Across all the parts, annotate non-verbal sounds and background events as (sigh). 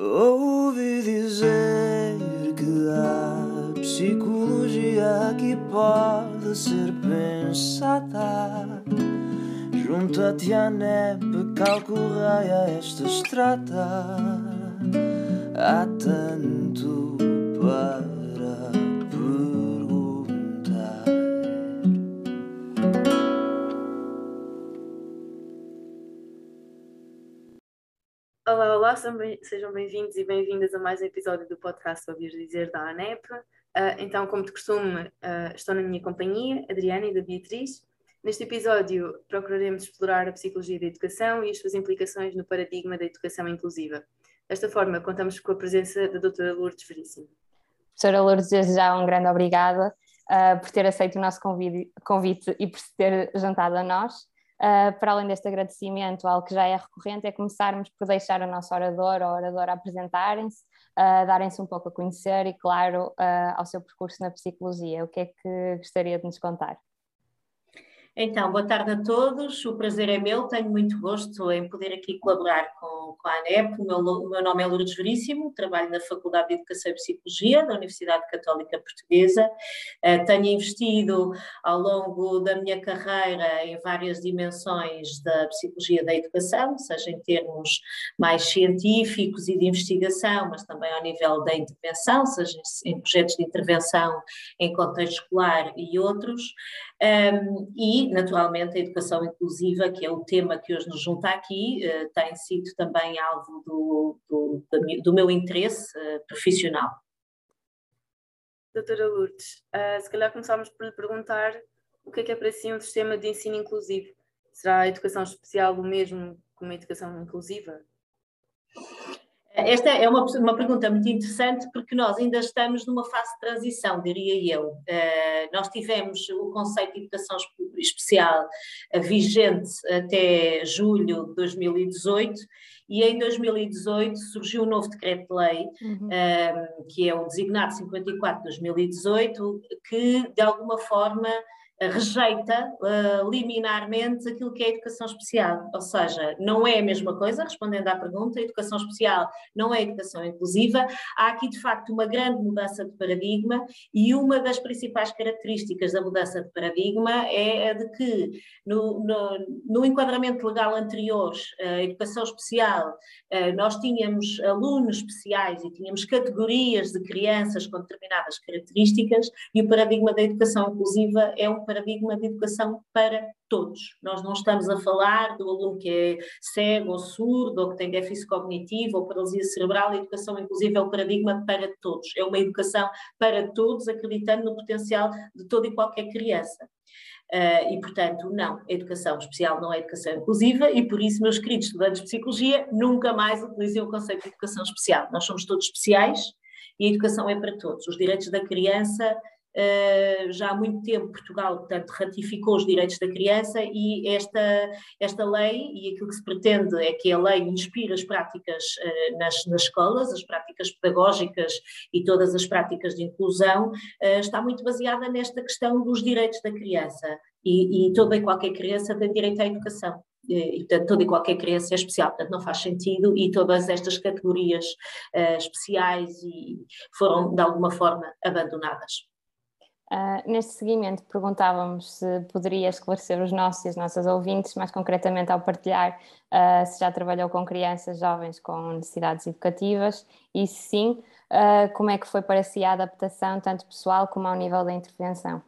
Ouvi dizer que a psicologia aqui pode ser pensada. Junta-te à NEP, calcorreia esta estrada. Há tanto para sejam bem-vindos e bem-vindas a mais um episódio do podcast Ouvir Dizer da ANEP. Ah, então, como de costume, ah, estou na minha companhia, Adriana e da Beatriz. Neste episódio, procuraremos explorar a psicologia da educação e as suas implicações no paradigma da educação inclusiva. Desta forma, contamos com a presença da doutora Lourdes Veríssimo. Professora Lourdes, desde já um grande obrigada uh, por ter aceito o nosso convite, convite e por se ter juntado a nós. Uh, para além deste agradecimento, algo que já é recorrente é começarmos por deixar o nosso orador ou oradora apresentarem-se, uh, darem-se um pouco a conhecer e, claro, ao seu percurso na psicologia. O que é que gostaria de nos contar? Então, boa tarde a todos, o prazer é meu, tenho muito gosto em poder aqui colaborar com, com a ANEP. O meu, o meu nome é Lourdes Veríssimo, trabalho na Faculdade de Educação e Psicologia da Universidade Católica Portuguesa. Uh, tenho investido ao longo da minha carreira em várias dimensões da psicologia da educação, seja em termos mais científicos e de investigação, mas também ao nível da intervenção, seja em projetos de intervenção em contexto escolar e outros. Um, e, naturalmente, a educação inclusiva, que é o tema que hoje nos junta aqui, uh, tem sido também alvo do, do, do meu interesse uh, profissional. Doutora Lourdes, uh, se calhar começámos por lhe perguntar o que é que é para si um sistema de ensino inclusivo? Será a educação especial o mesmo como a educação inclusiva? Esta é uma, uma pergunta muito interessante porque nós ainda estamos numa fase de transição, diria eu. Uh, nós tivemos o conceito de educação especial uh, vigente até julho de 2018 e em 2018 surgiu um novo decreto-lei, uhum. uh, que é o designado 54 de 2018, que de alguma forma rejeita uh, liminarmente aquilo que é educação especial, ou seja, não é a mesma coisa, respondendo à pergunta, educação especial não é educação inclusiva, há aqui de facto uma grande mudança de paradigma e uma das principais características da mudança de paradigma é a de que no, no, no enquadramento legal anterior, a educação especial, uh, nós tínhamos alunos especiais e tínhamos categorias de crianças com determinadas características e o paradigma da educação inclusiva é um paradigma de educação para todos. Nós não estamos a falar do aluno que é cego ou surdo ou que tem déficit cognitivo ou paralisia cerebral. A educação, inclusive, é o paradigma para todos. É uma educação para todos, acreditando no potencial de toda e qualquer criança. Uh, e, portanto, não, educação especial não é educação inclusiva e, por isso, meus queridos estudantes de psicologia, nunca mais utilizem o conceito de educação especial. Nós somos todos especiais e a educação é para todos. Os direitos da criança já há muito tempo Portugal, portanto, ratificou os direitos da criança e esta, esta lei, e aquilo que se pretende é que a lei inspire as práticas uh, nas, nas escolas, as práticas pedagógicas e todas as práticas de inclusão, uh, está muito baseada nesta questão dos direitos da criança. E, e toda e qualquer criança tem direito à educação. E portanto toda e qualquer criança é especial, portanto não faz sentido e todas estas categorias uh, especiais e foram de alguma forma abandonadas. Uh, neste seguimento, perguntávamos se poderia esclarecer os nossos e as nossas ouvintes, mais concretamente ao partilhar uh, se já trabalhou com crianças jovens com necessidades educativas e, se sim, uh, como é que foi para si a adaptação, tanto pessoal como ao nível da intervenção.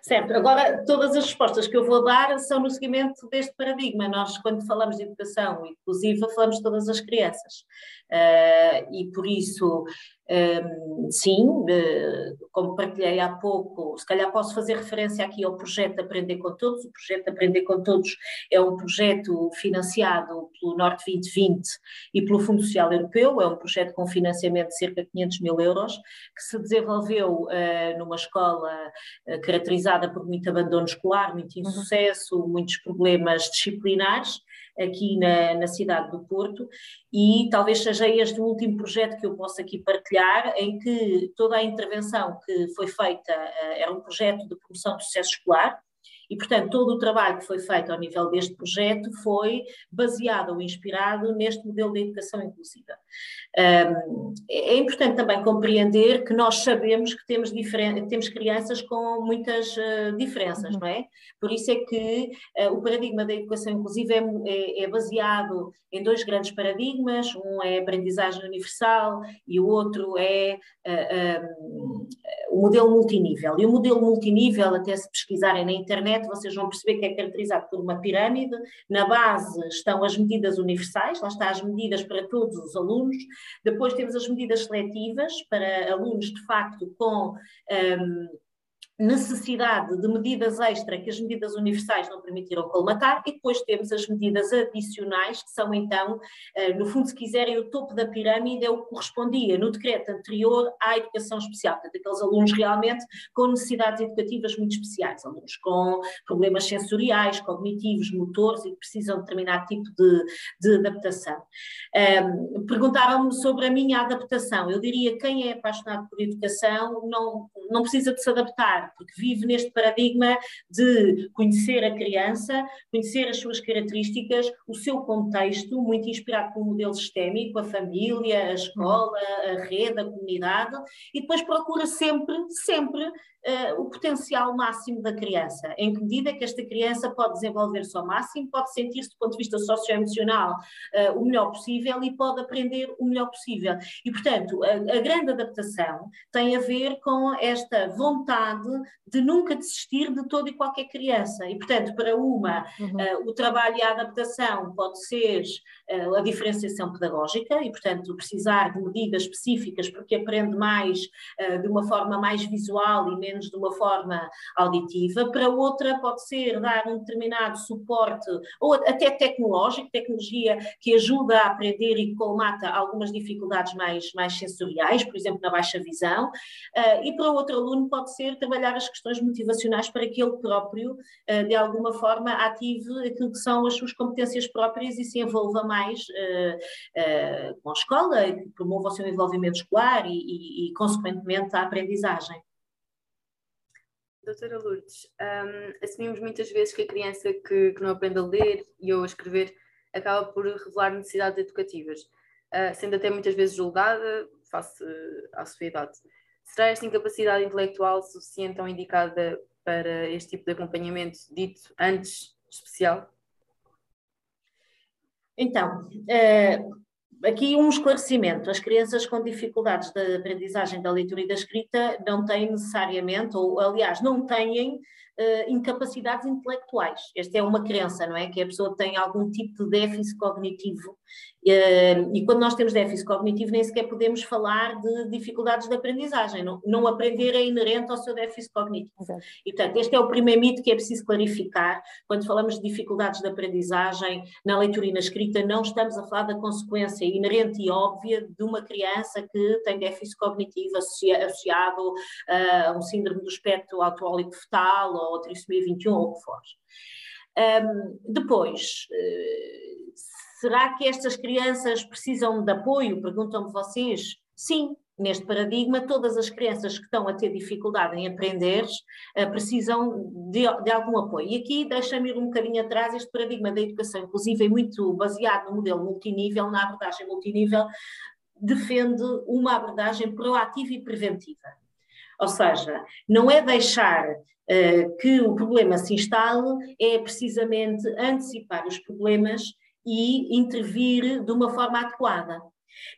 Certo, agora todas as respostas que eu vou dar são no seguimento deste paradigma. Nós, quando falamos de educação inclusiva, falamos de todas as crianças. Uh, e por isso, um, sim, uh, como partilhei há pouco, se calhar posso fazer referência aqui ao projeto Aprender com Todos. O projeto Aprender com Todos é um projeto financiado pelo Norte 2020 e pelo Fundo Social Europeu. É um projeto com financiamento de cerca de 500 mil euros, que se desenvolveu uh, numa escola caracterizada por muito abandono escolar, muito uhum. insucesso, uhum. muitos problemas disciplinares aqui na, na, cidade do Porto e talvez seja este o último projeto que eu posso aqui partilhar, em que toda a intervenção que foi feita uh, era um projeto de promoção do sucesso escolar, e, portanto, todo o trabalho que foi feito ao nível deste projeto foi baseado ou inspirado neste modelo de educação inclusiva. Um, é importante também compreender que nós sabemos que temos, temos crianças com muitas uh, diferenças, uhum. não é? Por isso é que uh, o paradigma da educação inclusiva é, é, é, baseado em dois grandes paradigmas, um é a aprendizagem universal e o outro é uh, um, o modelo multinível. E o modelo multinível, até se pesquisarem na internet, vocês vão perceber que é caracterizado por uma pirâmide, na base estão as medidas universais, lá está as medidas para todos os alunos, depois temos as medidas seletivas para alunos, de facto, com um, necessidade de medidas extra que as medidas universais não permitiram colmatar, e depois temos as medidas adicionais, que são então, eh, no fundo, se quiserem, o topo da pirâmide é o que correspondia no decreto anterior à educação especial, portanto, aqueles alunos realmente com necessidades educativas muito especiais, alunos com problemas sensoriais, cognitivos, motores e que precisam de determinado tipo de, de adaptação. Um, Perguntaram-me sobre a minha adaptação. Eu diria quem é apaixonado por educação não, não precisa de se adaptar porque vive neste paradigma de conhecer a criança, conhecer as suas características, o seu contexto, muito inspirado pelo modelo sistémico, a família, a escola, a rede, a comunidade, e depois procura sempre, sempre uh, o potencial máximo da criança. Em que medida que esta criança pode desenvolver-se ao máximo, pode sentir-se do ponto de vista socioemocional uh, o melhor possível e pode aprender o melhor possível. E, portanto, a, a grande adaptação tem a ver com esta vontade de nunca desistir de toda e qualquer criança. E, portanto, para uma, uhum. uh, o trabalho e a adaptação pode ser uh, a diferenciação pedagógica e, portanto, precisar de medidas específicas porque aprende mais uh, de uma forma mais visual e menos de uma forma auditiva, para outra pode ser dar um determinado suporte, ou até tecnológico, tecnologia que ajuda a aprender e colmata algumas dificuldades mais, mais sensoriais, por exemplo, na baixa visão, e para outro aluno pode ser trabalhar as questões motivacionais para que ele próprio, uh, de alguma forma, ative aquilo que são as suas competências próprias e se envolva mais uh, com a escola, que promova o seu envolvimento escolar e, e, e consequentemente, a aprendizagem. Doutora Lourdes, um, assumimos muitas vezes que a criança que, que, não aprende a ler e ou a escrever acaba por revelar necessidades educativas, uh, sendo até muitas vezes julgada face à sociedade. Será esta incapacidade intelectual suficiente ou indicada para este tipo de acompanhamento dito antes especial? Então, uh, aqui um esclarecimento: as crianças com dificuldades de aprendizagem da leitura e da escrita não têm necessariamente, ou aliás, não têm uh, incapacidades intelectuais. Esta é uma crença, não é? Que a pessoa tem algum tipo de déficit cognitivo. E quando nós temos déficit cognitivo, nem sequer podemos falar de dificuldades de aprendizagem. Não, não aprender é inerente ao seu déficit cognitivo. Exato. E, portanto, este é o primeiro mito que é preciso clarificar. Quando falamos de dificuldades de aprendizagem na leitura e na escrita, não estamos a falar da consequência inerente e óbvia de uma criança que tem déficit cognitivo associado a um síndrome do espectro autoólico fetal ou trissomia 21 ou o que for. Um, depois, uh, será que estas crianças precisam de apoio? Perguntam-me vocês. Sim, neste paradigma, todas as crianças que estão a ter dificuldade em aprender uh, precisam de, de, algum apoio. E aqui deixa-me ir um bocadinho atrás, este paradigma da educação inclusiva é muito baseado no modelo multinível, na abordagem multinível, defende uma abordagem proativa e preventiva. Ou seja, não é deixar uh, que o problema se instale, é precisamente antecipar os problemas e intervir de uma forma adequada.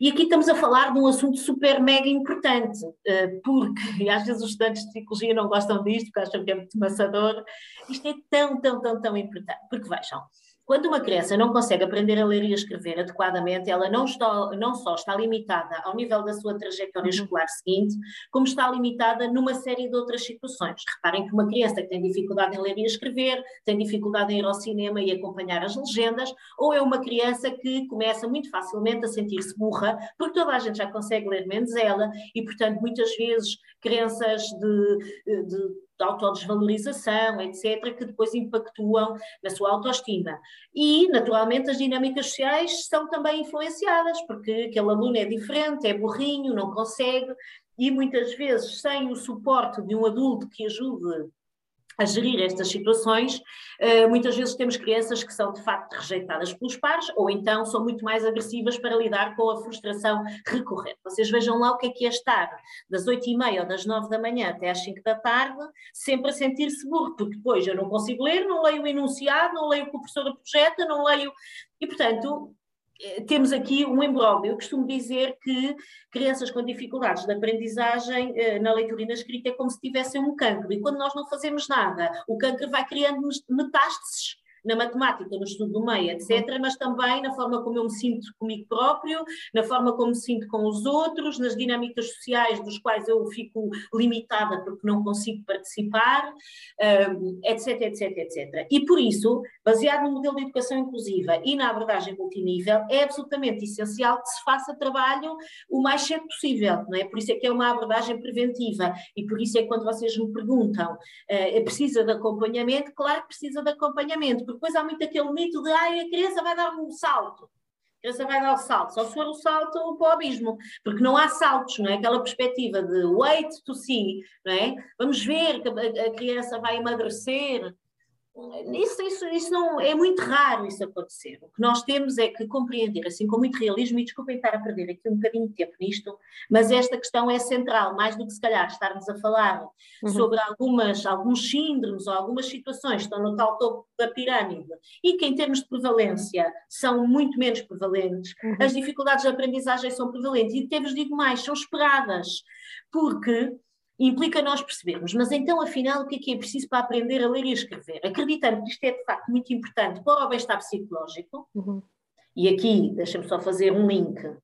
E aqui estamos a falar de um assunto super mega importante, uh, porque, (laughs) às vezes os estudantes de psicologia não gostam disto, porque acham que é muito maçador, isto é tão, tão, tão, tão importante, porque vejam, quando uma criança não consegue aprender a ler e a escrever adequadamente, ela não, está, não só está limitada ao nível da sua trajetória uhum. escolar seguinte, como está limitada numa série de outras situações. Reparem que uma criança que tem dificuldade em ler e escrever, tem dificuldade em ir ao cinema e acompanhar as legendas, ou é uma criança que começa muito facilmente a sentir-se burra, porque toda a gente já consegue ler menos ela, e portanto muitas vezes crenças de, de de autodesvalorização, etc., que depois impactuam na sua autoestima. E, naturalmente, as dinâmicas sociais são também influenciadas, porque aquele aluno é diferente, é burrinho, não consegue, e muitas vezes, sem o suporte de um adulto que ajude a gerir estas situações, eh, muitas vezes temos crianças que são de facto rejeitadas pelos pares ou então são muito mais agressivas para lidar com a frustração recorrente. Vocês vejam lá o que é que é estar das 8h30 ou das 9 da manhã até às 5 da tarde, sempre a sentir-se burro, porque depois eu não consigo ler, não leio o enunciado, não leio o que o professor projeta, não leio. E, portanto, temos aqui um imbróglio. Eu costumo dizer que crianças com dificuldades de aprendizagem eh, na leitura e na escrita é como se tivessem um cancro. E quando nós não fazemos nada, o cancro vai criando metástases na matemática, no estudo do meio, etc., mas também na forma como eu me sinto comigo próprio, na forma como me sinto com os outros, nas dinâmicas sociais dos quais eu fico limitada porque não consigo participar, etc, etc, etc. E por isso, baseado no modelo de educação inclusiva e na abordagem multinível, é absolutamente essencial que se faça trabalho o mais cedo possível, não é? Por isso é que é uma abordagem preventiva e por isso é que quando vocês me perguntam, uh, precisa de acompanhamento? Claro que precisa de acompanhamento, porque depois há muito aquele mito de ah, a criança vai dar um salto. A criança vai dar o salto, só se for o salto para o abismo, porque não há saltos, não é? Aquela perspectiva de wait to see, não é? Vamos ver que a criança vai emagrecer, isso, isso, isso não é muito raro isso acontecer. O que nós temos é que compreender, assim com muito realismo, e desculpem estar a perder aqui um bocadinho de tempo nisto, mas esta questão é central, mais do que se calhar estarmos a falar uhum. sobre algumas, alguns síndromes ou algumas situações que estão no tal topo da pirâmide e que em termos de prevalência são muito menos prevalentes, uhum. as dificuldades de aprendizagem são prevalentes e até vos digo mais, são esperadas, porque implica nós percebermos, mas então, afinal, o que é que é preciso para aprender a ler e a escrever? Acreditando que isto é, de facto, muito importante para o bem-estar psicológico, uhum. e aqui, deixa-me só fazer um link, uh,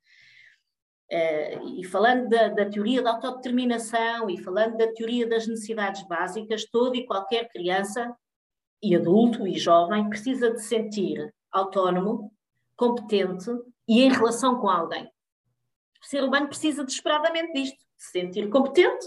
e falando da, da, teoria da autodeterminação e falando da teoria das necessidades básicas, toda e qualquer criança, e adulto e jovem, precisa de sentir autónomo, competente e em relação com alguém. O ser humano precisa desesperadamente disto, se sentir competente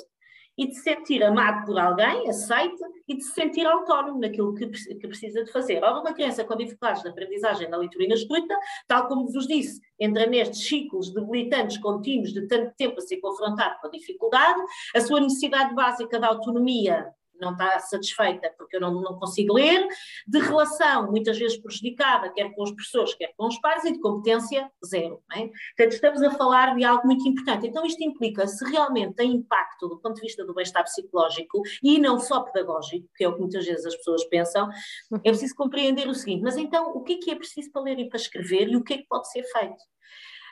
e de se sentir amado por alguém, aceite, e de se sentir autónomo naquilo que, que precisa de fazer. Ora, uma criança com dificuldades de aprendizagem na leitura e na escrita, tal como vos disse, entra nestes ciclos debilitantes contínuos de tanto tempo a ser confrontado com a dificuldade, a sua necessidade básica de autonomia não está satisfeita porque eu não, não consigo ler, de relação muitas vezes prejudicada, quer com os professores, quer com os pais, e de competência zero. É? Portanto, estamos a falar de algo muito importante. Então, isto implica, se realmente tem impacto do ponto de vista do bem-estar psicológico e não só pedagógico, que é o que muitas vezes as pessoas pensam, é preciso compreender o seguinte: mas então, o que é que é preciso para ler e para escrever e o que é que pode ser feito?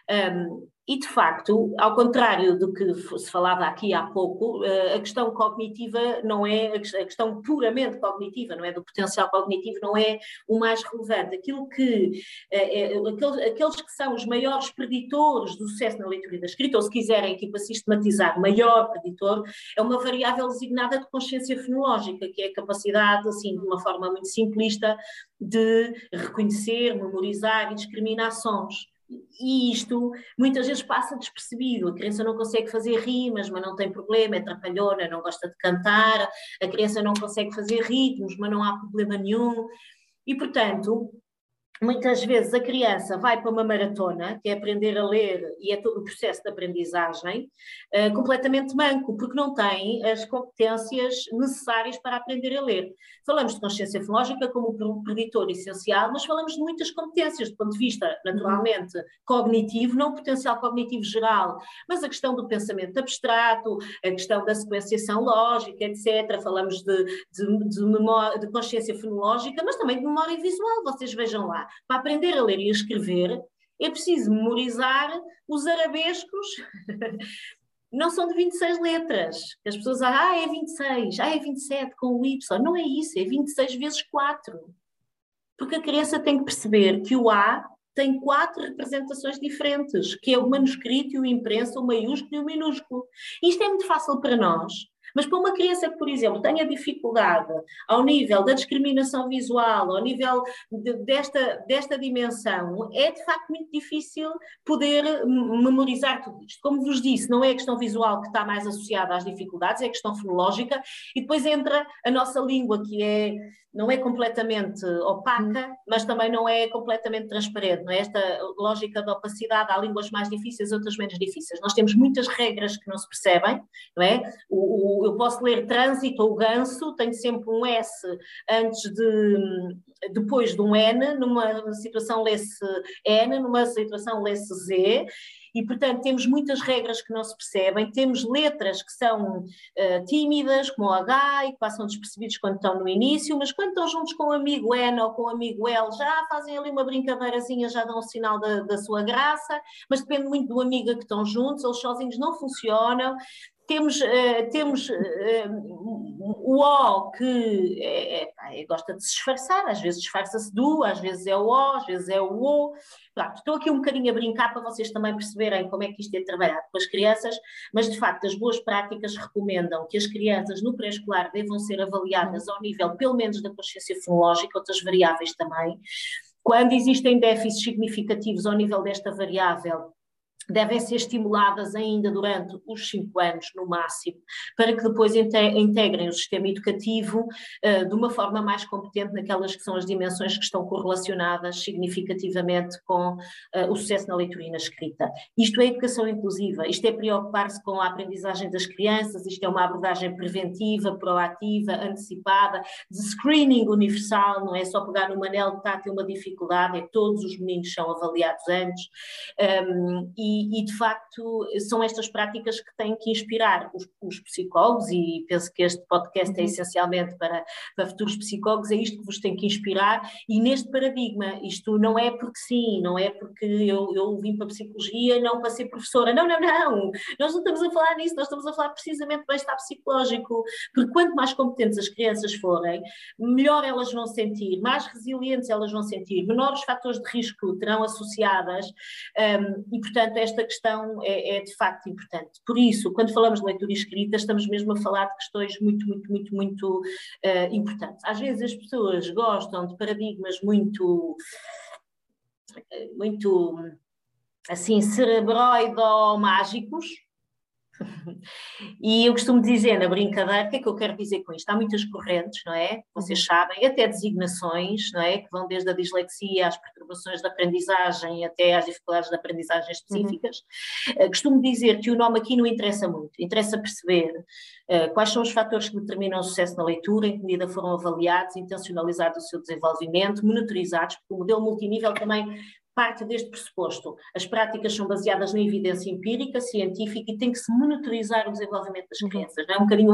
Um, e, de facto, ao contrário do que se falava aqui há pouco, eh, a questão cognitiva não é, a questão puramente cognitiva, não é do potencial cognitivo, não é o mais relevante. Aquilo que, é, aqueles, que são os maiores preditores do sucesso na leitura e da escrita, ou se quiserem aqui para sistematizar, maior preditor, é uma variável designada de consciência fenológica, que é a capacidade, assim, de uma forma muito simplista, de reconhecer, memorizar e discriminar sons. E isto muitas vezes passa despercebido. A criança não consegue fazer rimas, mas não tem problema, é trapalhona, não gosta de cantar. A criança não consegue fazer ritmos, mas não há problema nenhum. E, portanto, Muitas vezes a criança vai para uma maratona, que é aprender a ler e é todo o processo de aprendizagem, uh, completamente manco, porque não tem as competências necessárias para aprender a ler. Falamos de consciência fonológica como preditor essencial, mas falamos de muitas competências, do ponto de vista, naturalmente, cognitivo, não potencial cognitivo geral, mas a questão do pensamento abstrato, a questão da sequenciação lógica, etc. Falamos de, de, de, memória, de consciência fonológica, mas também de memória visual, vocês vejam lá para aprender a ler e a escrever, é preciso memorizar os arabescos. (laughs) não são de 26 letras. As pessoas dizem, ah, é 26, ah, é 27 com o Y. Não é isso, é 26 vezes 4. Porque a criança tem que perceber que o A tem quatro representações diferentes, que é o manuscrito, o impresso, o maiúsculo e o minúsculo. Isto é muito fácil para nós, mas para uma criança que, por exemplo, tenha dificuldade ao nível da discriminação visual, ao nível de, desta, desta dimensão, é de facto muito difícil poder memorizar tudo isto. Como vos disse, não é a questão visual que está mais associada às dificuldades, é a questão fonológica, e depois entra a nossa língua, que é não é completamente opaca, hum. mas também não é completamente transparente. Não é? Esta lógica da opacidade, há línguas mais difíceis, outras menos difíceis. Nós temos muitas regras que não se percebem, não é? O, o, eu posso ler trânsito ou ganso, tenho sempre um S antes de, depois de um N, numa situação lê-se N, numa situação lê-se Z, e, portanto, temos muitas regras que não se percebem, temos letras que são uh, tímidas, como o H, e que passam despercebidos quando estão no início, mas quando estão juntos com o amigo N ou com o amigo L, já fazem ali uma brincadeirazinha, já dão um sinal da, da sua graça, mas depende muito do amigo que estão juntos, eles sozinhos não funcionam, temos, uh, temos uh, o O que é, é, é, gosta de se disfarçar, às vezes disfarça-se do, às vezes é o O, às vezes é o O. Pronto, estou aqui um bocadinho a brincar para vocês também perceberem como é que isto é trabalhado com as crianças, mas de facto as boas práticas recomendam que as crianças no pré-escolar devam ser avaliadas ao nível pelo menos da consciência fonológica, outras variáveis também. Quando existem déficits significativos ao nível desta variável, devem ser estimuladas ainda durante os cinco anos, no máximo, para que depois integrem o sistema educativo uh, de uma forma mais competente naquelas que são as dimensões que estão correlacionadas significativamente com uh, o sucesso na leitura e na escrita. Isto é educação inclusiva, isto é preocupar-se com a aprendizagem das crianças, isto é uma abordagem preventiva, proativa, antecipada, de screening universal, não é só pegar no manel que está a ter uma dificuldade, é que todos os meninos são avaliados antes, um, e e, de facto são estas práticas que têm que inspirar os, os psicólogos, e penso que este podcast é uhum. essencialmente para, para futuros psicólogos, é isto que vos tem que inspirar, e neste paradigma, isto não é porque sim, não é porque eu, eu vim para a psicologia não para ser professora, não, não, não, nós não estamos a falar nisso, nós estamos a falar precisamente do bem-estar psicológico, porque quanto mais competentes as crianças forem, melhor elas vão sentir, mais resilientes elas vão sentir, menores fatores de risco terão associadas, um, e portanto esta questão é, é, de facto importante. Por isso, quando falamos de leitura escrita, estamos mesmo a falar de questões muito, muito, muito, muito uh, importantes. Às vezes as pessoas gostam de paradigmas muito, muito assim, cerebroido-mágicos, e eu costumo dizer na brincadeira, o que é que eu quero dizer com isto? Há muitas correntes, não é? Vocês uhum. sabem, até designações, não é? Que vão desde a dislexia às perturbações da aprendizagem até às dificuldades de aprendizagem específicas. Uhum. Uh, costumo dizer que o nome aqui não interessa muito, interessa perceber uh, quais são os fatores que determinam o sucesso na leitura, em que medida foram avaliados, intencionalizados o seu desenvolvimento, monitorizados, porque o modelo multinível também parte deste pressuposto. As práticas são baseadas na evidência empírica, científica e tem que se monitorizar o desenvolvimento das uhum. crianças. Não é? Um bocadinho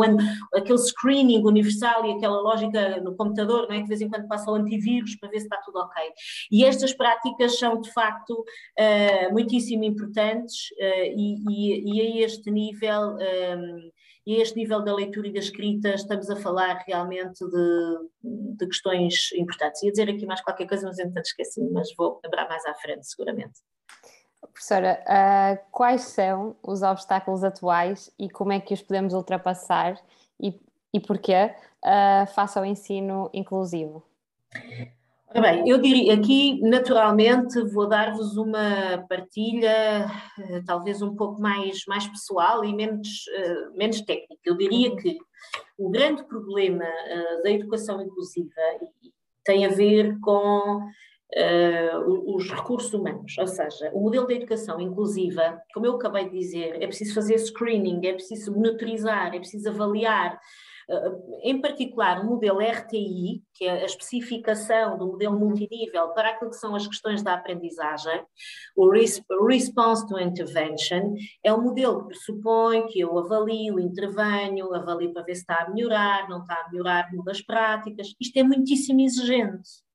aquele screening universal e aquela lógica no computador, não é? que de vez em quando passa o antivírus para ver se está tudo ok. E estas práticas são, de facto, uh, muitíssimo importantes uh, e, e, e, a este nível. Um, e a este nível da leitura e da escrita estamos a falar realmente de, de questões importantes. Ia dizer aqui mais qualquer coisa, mas entretanto esqueci, mas vou lembrar mais à frente, seguramente. Professora, uh, quais são os obstáculos atuais e como é que os podemos ultrapassar e, e porquê uh, face ao ensino inclusivo? Ora bem, eu diria aqui, naturalmente, vou dar-vos uma partilha eh, talvez um pouco mais, mais pessoal e menos, uh, menos técnica. Eu diria uhum. que o grande problema uh, da educação inclusiva tem a ver com uh, os recursos humanos, ou seja, o modelo de educação inclusiva, como eu acabei de dizer, é preciso fazer screening, é preciso monitorizar, é preciso avaliar em particular o modelo RTI, que é a especificação do modelo multinível para aquilo que são as questões da aprendizagem, o Response to Intervention, é um modelo que pressupõe que eu avalio, intervenho, avalio para ver se está a melhorar, não está a melhorar, muda as práticas. Isto é muitíssimo exigente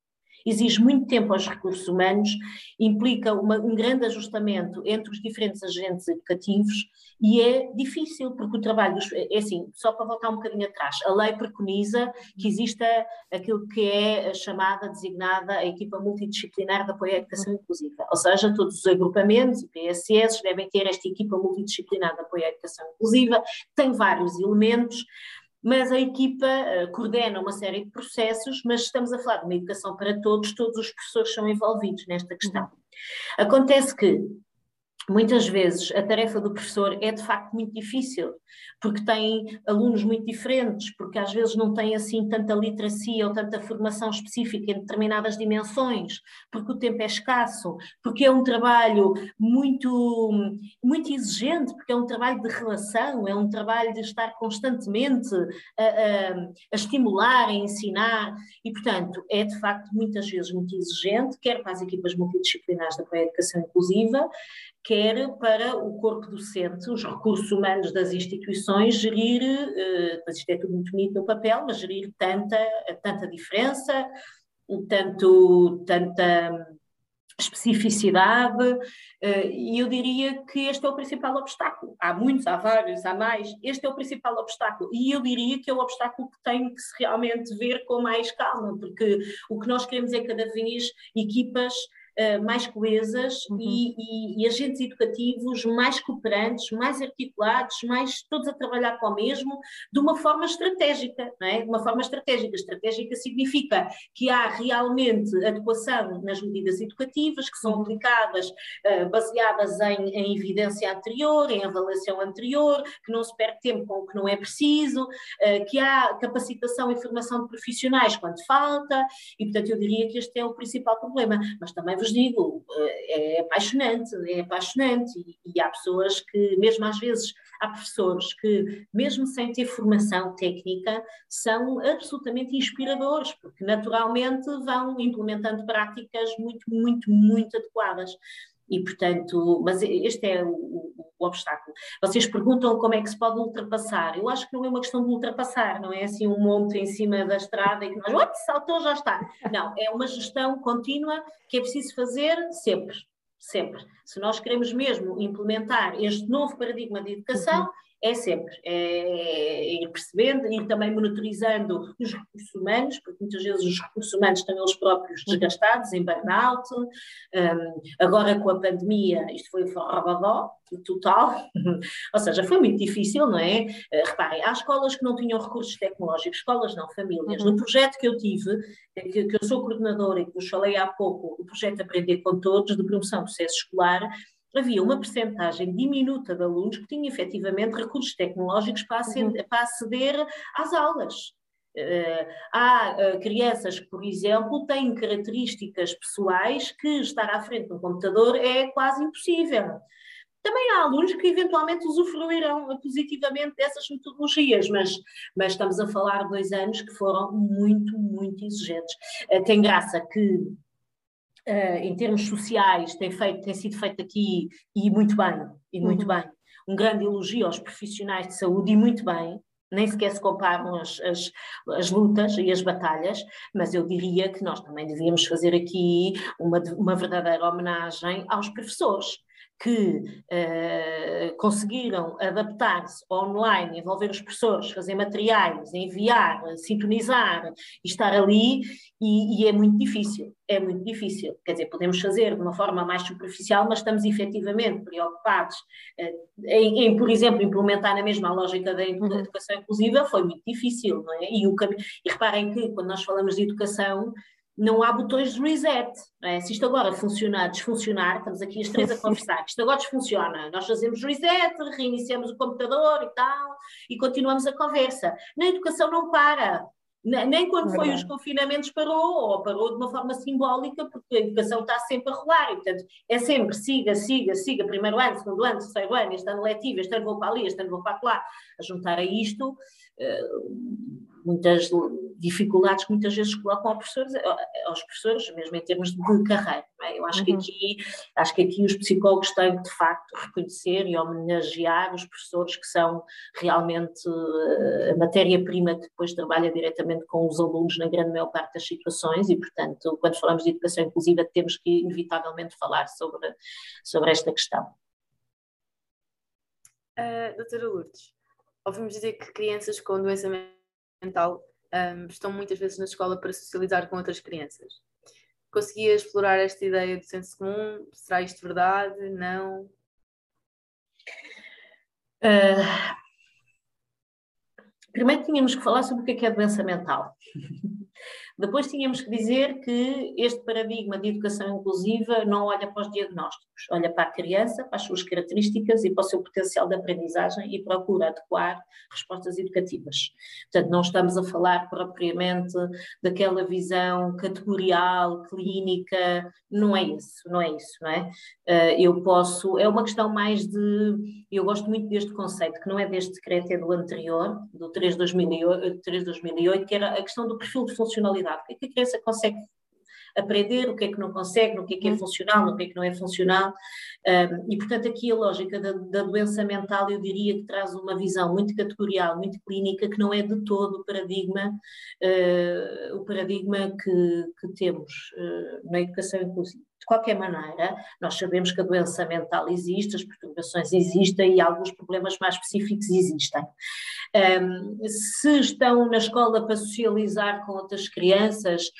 exige muito tempo aos recursos humanos, implica uma, um grande ajustamento entre os diferentes agentes educativos e é difícil, porque o trabalho dos, é assim, só para voltar um bocadinho atrás, a lei preconiza que exista aquilo que é chamada, designada, a equipa multidisciplinar de apoio à educação inclusiva, ou seja, todos os agrupamentos e PSS devem ter esta equipa multidisciplinar de apoio à educação inclusiva, tem vários elementos, mas a equipa uh, coordena uma série de processos, mas estamos a falar de uma educação para todos, todos os professores são envolvidos nesta questão. Acontece que muitas vezes a tarefa do professor é de facto muito difícil, porque tem alunos muito diferentes, porque às vezes não tem assim tanta literacia ou tanta formação específica em determinadas dimensões, porque o tempo é escasso, porque é um trabalho muito, muito exigente, porque é um trabalho de relação, é um trabalho de estar constantemente a, a, a estimular, a ensinar, e portanto é de facto muitas vezes muito exigente, quer para as equipas multidisciplinares da Educação Inclusiva, quer para o corpo docente, os recursos humanos das instituições, gerir, eh, mas isto é tudo muito bonito no papel, mas gerir tanta, tanta diferença, tanto, tanta especificidade, eh, e eu diria que este é o principal obstáculo. Há muitos, há vários, há mais, este é o principal obstáculo, e eu diria que é o obstáculo que tem que se realmente ver com mais calma, porque o que nós queremos é cada vez equipas uh, mais coesas uhum. e, e, e, agentes educativos mais cooperantes, mais articulados, mais todos a trabalhar com o mesmo, de uma forma estratégica, não é? De uma forma estratégica. Estratégica significa que há realmente adequação nas medidas educativas que são uhum. aplicadas uh, baseadas em, em, evidência anterior, em avaliação anterior, que não se perde tempo com o que não é preciso, uh, que há capacitação e formação de profissionais quando falta, e portanto eu diria que este é o principal problema, mas também vos vos digo, eh, é apaixonante, é apaixonante. E, e, há pessoas que, mesmo às vezes, há professores que, mesmo sem ter formação técnica, são absolutamente inspiradores, porque naturalmente vão implementando práticas muito, muito, muito adequadas. E, portanto, mas este é o, o, o, obstáculo. Vocês perguntam como é que se pode ultrapassar. Eu acho que não é uma questão de ultrapassar, não é assim um monte em cima da estrada e que nós, oh, saltou, já está. Não, é uma gestão contínua que é preciso fazer sempre, sempre. Se nós queremos mesmo implementar este novo paradigma de educação, uhum é sempre é, ir percebendo, ir também monitorizando os recursos humanos, porque muitas vezes os recursos humanos estão eles próprios desgastados, em burnout. Um, agora com a pandemia, isto foi forrobodó, total, (laughs) ou seja, foi muito difícil, não é? Uh, reparem, há escolas que não tinham recursos tecnológicos, escolas não, famílias. Uhum. No projeto que eu tive, que, que eu sou coordenadora e que vos falei há pouco, o projeto Aprender com Todos, de promoção do processo escolar, havia uma percentagem diminuta de alunos que tinham efetivamente recursos tecnológicos para aceder, uhum. para aceder às aulas. Uh, há uh, crianças que, por exemplo, têm características pessoais que estar à frente de um computador é quase impossível. Também há alunos que eventualmente usufruirão positivamente dessas metodologias, mas, mas estamos a falar de dois anos que foram muito, muito exigentes. Uh, tem graça que uh, em termos sociais, tem, feito, tem sido feito aqui e muito bem, e muito uhum. bem. Um grande elogio aos profissionais de saúde e muito bem, nem sequer se comparam as, as, as, lutas e as batalhas, mas eu diria que nós também devíamos fazer aqui uma, uma verdadeira homenagem aos professores que uh, conseguiram adaptar-se online, envolver os professores, fazer materiais, enviar, sintonizar e estar ali, e, e, é muito difícil, é muito difícil. Quer dizer, podemos fazer de uma forma mais superficial, mas estamos efetivamente preocupados uh, em, em, por exemplo, implementar na mesma lógica da uhum. educação inclusiva, foi muito difícil, não é? E, o, e reparem que quando nós falamos de educação, não há botões de reset. É? Se isto agora funcionar, desfuncionar, estamos aqui as três a (laughs) conversar, isto agora desfunciona, nós fazemos reset, reiniciamos o computador e tal, e continuamos a conversa. Na educação não para. Nem quando foi os confinamentos parou, ou parou de uma forma simbólica, porque a educação está sempre a rolar, e portanto é sempre siga, siga, siga, primeiro ano, segundo ano, terceiro ano, este ano letivo, este ano vou para ali, este ano vou para lá, a juntar a isto, uh, muitas dificuldades que muitas vezes colocam aos professores, aos professores mesmo em termos de carreira. É? Eu acho, uhum. que aqui, acho que aqui os psicólogos têm de facto reconhecer e homenagear os professores que são realmente eh, a matéria-prima que depois trabalha diretamente com os alunos na grande maior parte das situações e, portanto, quando falamos de educação inclusiva temos que inevitavelmente falar sobre, sobre esta questão. Uh, doutora Lourdes, ouvimos dizer que crianças com doença mental um, estão muitas vezes na escola para socializar com outras crianças. Conseguia explorar esta ideia do senso comum? Será isto verdade? Não? Uh, primeiro tínhamos que falar sobre o que é, que é doença mental. (laughs) Depois tínhamos que dizer que este paradigma de educação inclusiva não olha para os diagnósticos, olha para a criança, para as suas características e para o seu potencial de aprendizagem e procura adequar respostas educativas. Portanto, não estamos a falar propriamente daquela visão categorial, clínica, não é isso, não é isso, não é? Eh, eu posso, é uma questão mais de, eu gosto muito deste conceito, que não é deste decreto, é do anterior, do 3 de 2008, 3 2008 que era a questão do perfil de funcionalidade, o que é que a criança consegue aprender, o que é que não consegue, no que é que é uhum. funcional, no que é que não é funcional. Um, e, portanto, aqui a lógica da, da, doença mental, eu diria que traz uma visão muito categorial, muito clínica, que não é de todo o paradigma, uh, o paradigma que, que temos uh, na educação inclusiva. De qualquer maneira, nós sabemos que a doença mental existe, as perturbações existem e alguns problemas mais específicos existem. Um, se estão na escola para socializar com outras crianças,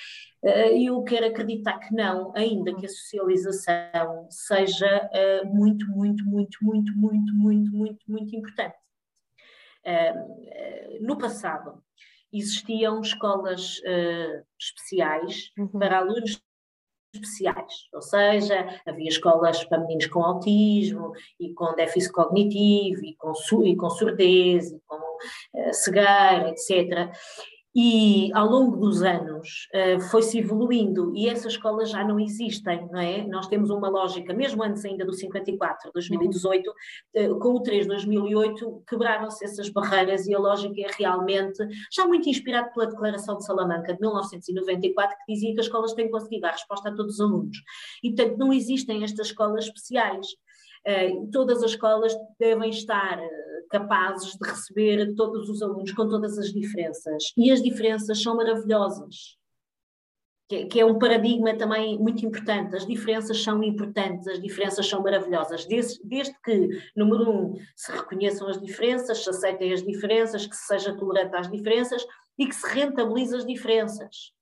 eh, eu quero acreditar que não, ainda que a socialização seja eh, muito, muito, muito, muito, muito, muito, muito, muito importante. Ehm, eh, no passado, existiam escolas especiais uhum. para alunos especiais, ou seja, havia escolas para meninos com autismo e com déficit cognitivo e com, e com surdez e com uh, cegueira, etc. E ao longo dos anos uh, foi-se evoluindo e essas escolas já não existem, não é? Nós temos uma lógica, mesmo antes ainda do 54, 2018, uh, com o 3 2008, quebraram-se essas barreiras e a lógica é realmente, já muito inspirado pela Declaração de Salamanca de 1994, que dizia que as escolas têm que conseguir dar resposta a todos os alunos. E, portanto, não existem estas escolas especiais. Uh, todas as escolas devem estar capazes de receber todos os alunos com todas as diferenças. E as diferenças são maravilhosas. Que, é um paradigma também muito importante. As diferenças são importantes, as diferenças são maravilhosas. Desde, desde que, número um, se reconheçam as diferenças, se aceitem as diferenças, que se seja tolerante às diferenças e que se rentabilize as diferenças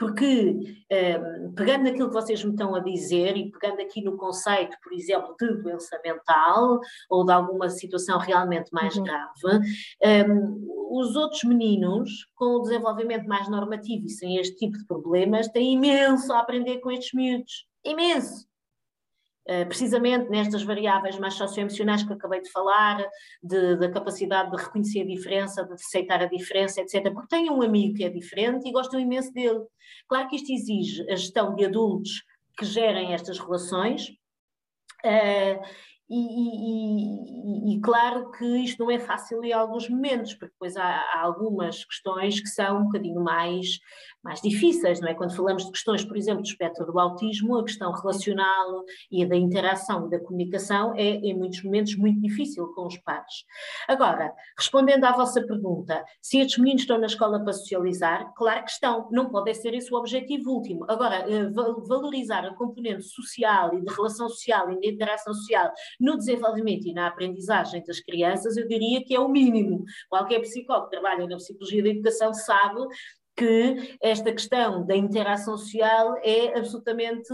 porque um, ehm, pegando naquilo que vocês me estão a dizer e pegando aqui no conceito, por exemplo, de doença mental ou de alguma situação realmente mais uhum. grave, um, ehm, os outros meninos com o desenvolvimento mais normativo e sem este tipo de problemas têm imenso a aprender com estes miúdos, imenso. Eh, precisamente nestas variáveis mais socioemocionais que acabei de falar, de, da capacidade de reconhecer a diferença, de aceitar a diferença, etc. Porque tenho um amigo que é diferente e gostam imenso dele. Claro que isto exige a gestão de adultos que gerem estas relações. Uh, e, e, e, claro que isto não é fácil em alguns momentos, porque depois há, há, algumas questões que são um bocadinho mais, mais difíceis, não é? Quando falamos de questões, por exemplo, do espectro do autismo, a questão relacional e da interação e da comunicação é, em muitos momentos, muito difícil com os pares. Agora, respondendo à vossa pergunta, se estes meninos estão na escola para socializar, claro que estão, não pode ser esse o objetivo último. Agora, eh, valorizar a componente social e de relação social e de interação social no desenvolvimento e na aprendizagem das crianças, eu diria que é o mínimo. Qualquer psicólogo que trabalha na psicologia da educação sabe que esta questão da interação social é absolutamente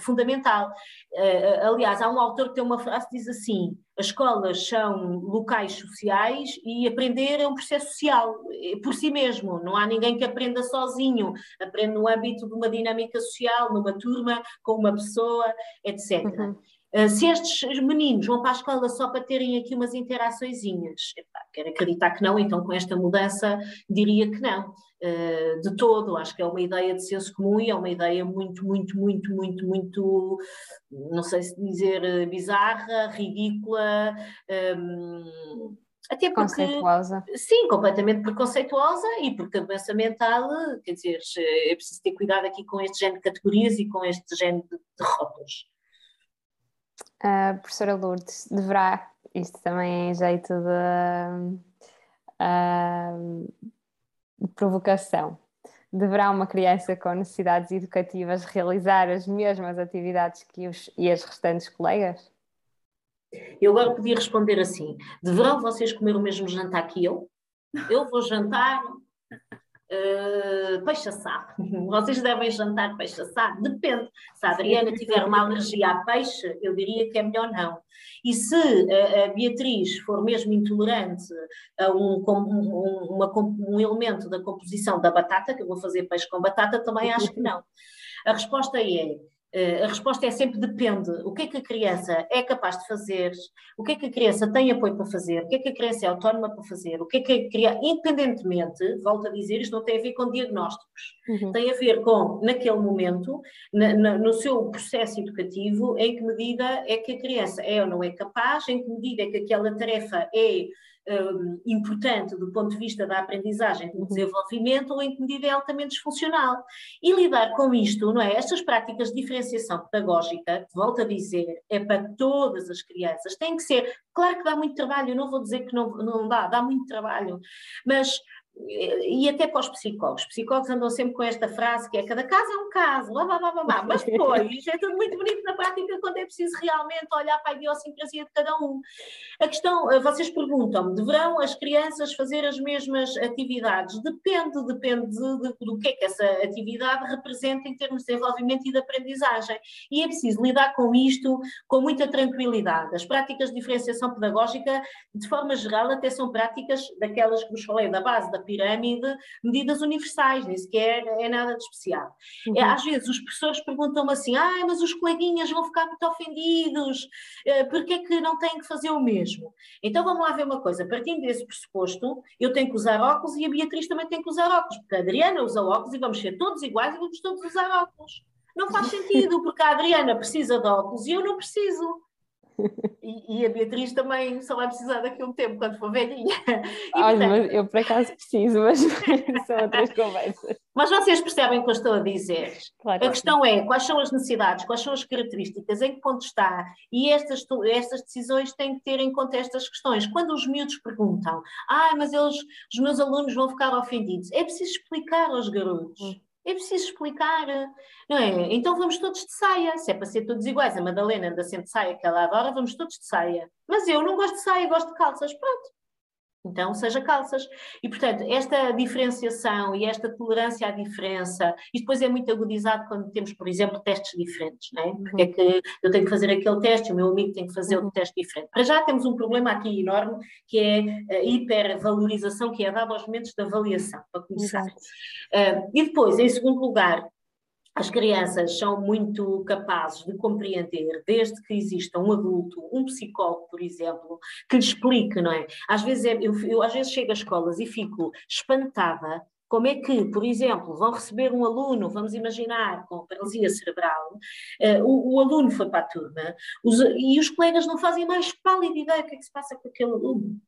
fundamental. Uh, aliás, há um autor que tem uma frase que diz assim: as escolas são locais sociais e aprender é um processo social, eh, por si mesmo. Não há ninguém que aprenda sozinho, aprende no âmbito de uma dinâmica social, numa turma, com uma pessoa, etc. Uhum. Uh, se estes meninos vão para a escola só para terem aqui umas interaçõezinhas, quero acreditar que não, então com esta mudança diria que não. Uh, de todo, acho que é uma ideia de senso comum e é uma ideia muito, muito, muito, muito, muito, não sei se dizer eh, bizarra, ridícula. Um, até porque, conceituosa. Sim, completamente preconceituosa e porque a doença mental, quer dizer, é preciso ter cuidado aqui com este género de categorias e com este género de, de rótulos. Uh, professora Lourdes, deverá, isto também é jeito de, uh, de provocação, deverá uma criança com necessidades educativas realizar as mesmas atividades que os e as restantes colegas? Eu agora podia responder assim: deverão vocês comer o mesmo jantar que eu? Eu vou jantar Uh, peixe assado. Vocês devem jantar peixe assado? Depende. Se a Adriana tiver uma alergia a peixe, eu diria que é melhor não. E se a, a Beatriz for mesmo intolerante a um, um, uma, um elemento da composição da batata, que eu vou fazer peixe com batata, também acho que não. A resposta é eh, a resposta é sempre depende. O que é que a criança é capaz de fazer? O que é que a criança tem apoio para fazer? O que é que a criança é autónoma para fazer? O que é que a criança, independentemente, volto a dizer, isto não tem a ver com diagnósticos, uhum. tem a ver com, naquele momento, na, na, no seu processo educativo, em que medida é que a criança é ou não é capaz, em que medida é que aquela tarefa é um, importante do ponto de vista da aprendizagem, do uhum. desenvolvimento, ou em que medida é altamente disfuncional. E lidar com isto, não é? Estas práticas de diferenciação pedagógica, volto a dizer, é para todas as crianças, tem que ser, claro que dá muito trabalho, eu não vou dizer que não, não dá, dá muito trabalho, mas e até para os psicólogos. Os psicólogos andam sempre com esta frase que é cada caso é um caso, blá, blá, blá, blá, mas depois é tudo muito bonito na prática quando é preciso realmente olhar para a idiosincrasia de cada um. A questão, eh, vocês perguntam-me, deverão as crianças fazer as mesmas atividades? Depende, depende de, de, do que é que essa atividade representa em termos de desenvolvimento e de aprendizagem. E é preciso lidar com isto com muita tranquilidade. As práticas de diferenciação pedagógica, de forma geral, até são práticas daquelas que vos falei, da base da pirâmide medidas universais, nem sequer é nada de especial. É, uhum. Às vezes os professores perguntam-me assim, ah, mas os coleguinhas vão ficar muito ofendidos, eh, porque é que não têm que fazer o mesmo? Então vamos lá ver uma coisa, partindo desse pressuposto, eu tenho que usar óculos e a Beatriz também tem que usar óculos, porque a Adriana usa óculos e vamos ser todos iguais e vamos todos usar óculos. Não faz (laughs) sentido, porque a Adriana precisa de óculos e eu não preciso. E, e, a Beatriz também só vai precisar daqui a um tempo, quando for velhinha. (laughs) E, Olha, portanto... mas eu por acaso preciso, mas (laughs) são outras conversas. Mas vocês percebem o que eu estou a dizer. Claro a questão sim. é quais são as necessidades, quais são as características, em que ponto está, e estas, estas decisões têm que ter em conta estas questões. Quando os miúdos perguntam, ah, mas eles, os meus alunos vão ficar ofendidos, é preciso explicar aos garotos. É preciso explicar, não é? Então vamos todos de saia, se é para ser todos iguais, a Madalena anda sempre de saia, que ela adora, vamos todos de saia. Mas eu não gosto de saia, gosto de calças, pronto. Então, seja calças. E, portanto, esta diferenciação e esta tolerância à diferença, e depois é muito agudizado quando temos, por exemplo, testes diferentes, não é? Porque é que eu tenho que fazer aquele teste, o meu amigo tem que fazer outro teste diferente. Para já temos um problema aqui enorme, que é a hipervalorização que é dada aos momentos de avaliação, para começar. Uh, e depois, em segundo lugar, as crianças são muito capazes de compreender, desde que exista um adulto, um psicólogo, por exemplo, que lhe explique, não é? Às vezes, é, eu, eu às vezes chego às escolas e fico espantada como é que, por exemplo, vão receber um aluno, vamos imaginar, com paralisia cerebral, uh, o, o, aluno foi para a turma os, e os colegas não fazem mais pálida ideia do que é que se passa com aquele aluno.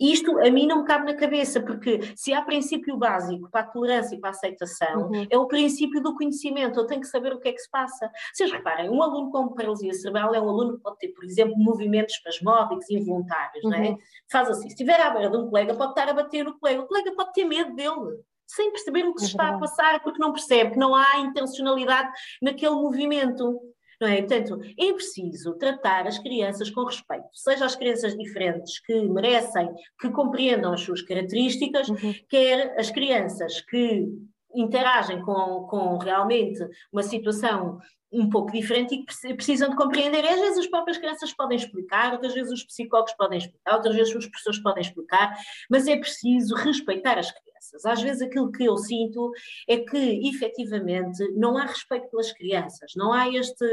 Isto a mim não me cabe na cabeça, porque se há princípio básico para a tolerância e para a aceitação, uhum. é o princípio do conhecimento, eu tenho que saber o que é que se passa. Vocês reparem, um aluno com paralisia cerebral é um aluno que pode ter, por exemplo, movimentos espasmódicos involuntários, uhum. não é? Uhum. Faz assim, se estiver à beira de um colega, pode estar a bater no colega, o colega pode ter medo dele sem perceber o que se está a passar, porque não percebe que não há intencionalidade naquele movimento. Não é? Portanto, é preciso tratar as crianças com respeito, seja as crianças diferentes que merecem, que compreendam as suas características, uhum. quer as crianças que interagem com, com realmente uma situação um pouco diferente e que precisam de compreender. E às vezes as próprias crianças podem explicar, outras vezes os psicólogos podem explicar, outras vezes os professores podem explicar, mas é preciso respeitar as crianças crianças. Às vezes aquilo que eu sinto é que, efetivamente, não há respeito pelas crianças, não há este,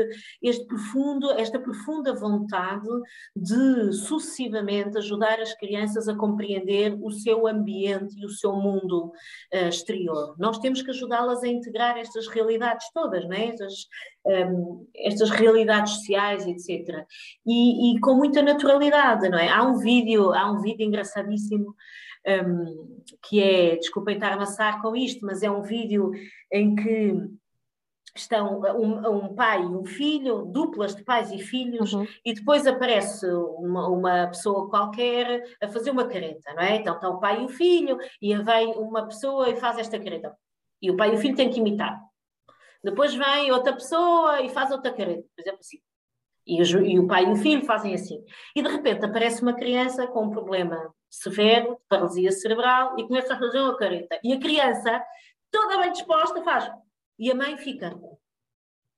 este profundo, esta profunda vontade de sucessivamente ajudar as crianças a compreender o seu ambiente e o seu mundo uh, exterior. Nós temos que ajudá-las a integrar estas realidades todas, não é? estas, um, ehm, estas realidades sociais, etc. E, e, com muita naturalidade, não é? Há um vídeo, há um vídeo engraçadíssimo um, que é, desculpem estar a amassar com isto, mas é um vídeo em que estão um, um, pai e um filho, duplas de pais e filhos, uhum. e depois aparece uma, uma, pessoa qualquer a fazer uma careta, não é? Então está o pai e o filho, e vem uma pessoa e faz esta careta. E o pai e o filho têm que imitar. Depois vem outra pessoa e faz outra careta, por exemplo assim. E, e, o pai e o filho fazem assim. E de repente aparece uma criança com um problema severo, paralisia cerebral, e começa a fazer uma careta. E a criança, toda bem disposta, faz. E a mãe fica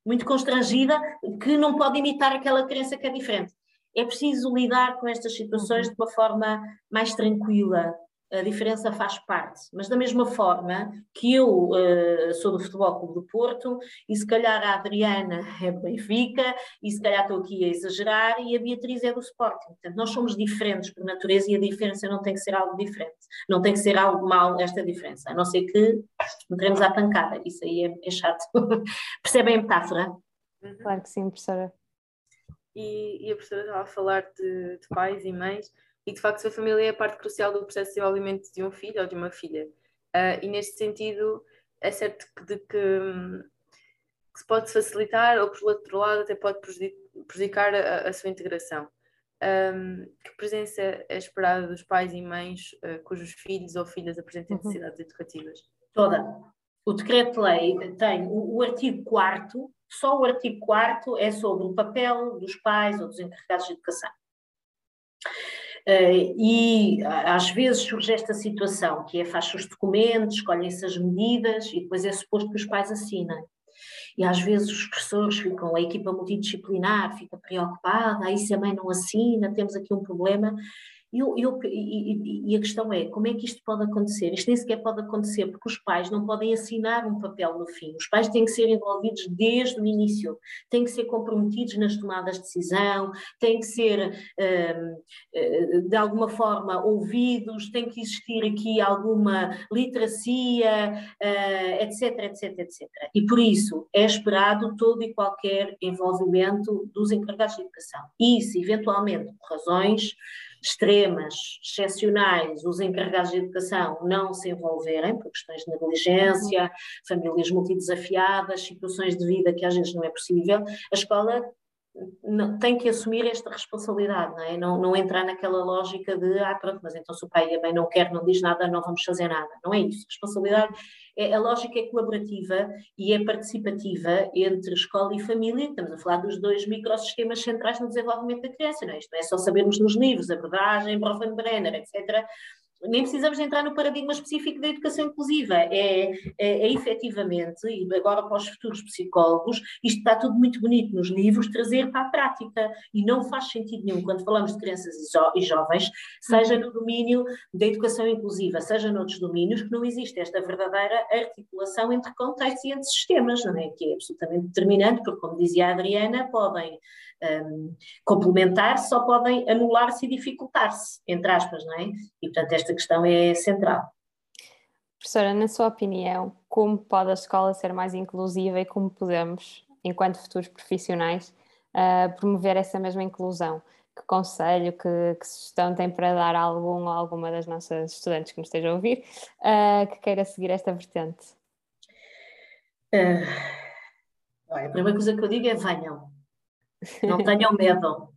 muito constrangida, que não pode imitar aquela criança que é diferente. É preciso lidar com estas situações uhum. de uma forma mais tranquila, a diferença faz parte. Mas da mesma forma que eu uh, sou do Futebol Clube do Porto, e se calhar a Adriana é do Benfica, e se calhar estou aqui a exagerar, e a Beatriz é do Sporting. Portanto, nós somos diferentes por natureza e a diferença não tem que ser algo diferente. Não tem que ser algo mau esta diferença, a não ser que entremos à pancada. Isso aí é, é chato. (laughs) Percebem a metáfora? Claro que sim, professora. E, e a professora estava a falar de, de pais e mães e de facto a família é a parte crucial do processo de desenvolvimento de um filho ou de uma filha. Uh, e neste sentido é certo que, de que, que, se pode facilitar ou por outro lado até pode prejudicar a, a sua integração. Um, que presença é esperada dos pais e mães uh, cujos filhos ou filhas apresentem uhum. necessidades educativas? Toda. O decreto-lei tem o, o artigo 4 só o artigo 4 é sobre o papel dos pais ou dos encarregados de educação. E às vezes surge esta situação, que é faz os documentos, escolhem-se as medidas e depois é suposto que os pais assinem. E às vezes os professores ficam, a equipa multidisciplinar fica preocupada, aí se a mãe não assina, temos aqui um problema. Eu, eu, e, e, a questão é, como é que isto pode acontecer? Isto nem sequer pode acontecer porque os pais não podem assinar um papel no fim. Os pais têm que ser envolvidos desde o início, têm que ser comprometidos nas tomadas de decisão, têm que ser, hum, eh, de alguma forma, ouvidos, tem que existir aqui alguma literacia, etc, etc, etc. E por isso é esperado todo e qualquer envolvimento dos encarregados de educação. Se, eventualmente, por razões extremas, excepcionais, os encarregados de educação não se envolverem por questões de negligência, famílias multidesafiadas, situações de vida que às vezes não é possível, a escola tem que assumir esta responsabilidade, não, é? não, não entrar naquela lógica de, ah, pronto, mas então se o pai e a mãe não quer, não diz nada, não vamos fazer nada. Não é isso. A responsabilidade, é, a lógica é colaborativa e é participativa entre escola e família. Estamos a falar dos dois microsistemas centrais no desenvolvimento da criança, não é? Isto não é só sabermos nos livros, abordagem, Brenner, etc nem precisamos entrar no paradigma específico da educação inclusiva, é, é, é efetivamente, e agora para os futuros psicólogos, isto está tudo muito bonito nos livros, trazer para a prática, e não faz sentido nenhum quando falamos de crianças e, jo e jovens, seja no domínio da educação inclusiva, seja noutros domínios, que não existe esta verdadeira articulação entre contextos e entre sistemas, não é? Que é absolutamente determinante, porque como dizia a Adriana, podem um, complementar, só podem anular-se e dificultar-se, entre aspas, não é? E portanto esta questão é central. Professora, na sua opinião, como pode a escola ser mais inclusiva e como podemos, enquanto futuros profissionais, uh, promover essa mesma inclusão? Que conselho, que, que, sugestão tem para dar a algum ou alguma das nossas estudantes que nos estejam a ouvir, uh, que queira seguir esta vertente? Uh, a primeira coisa que eu digo é venham, não tenham medo,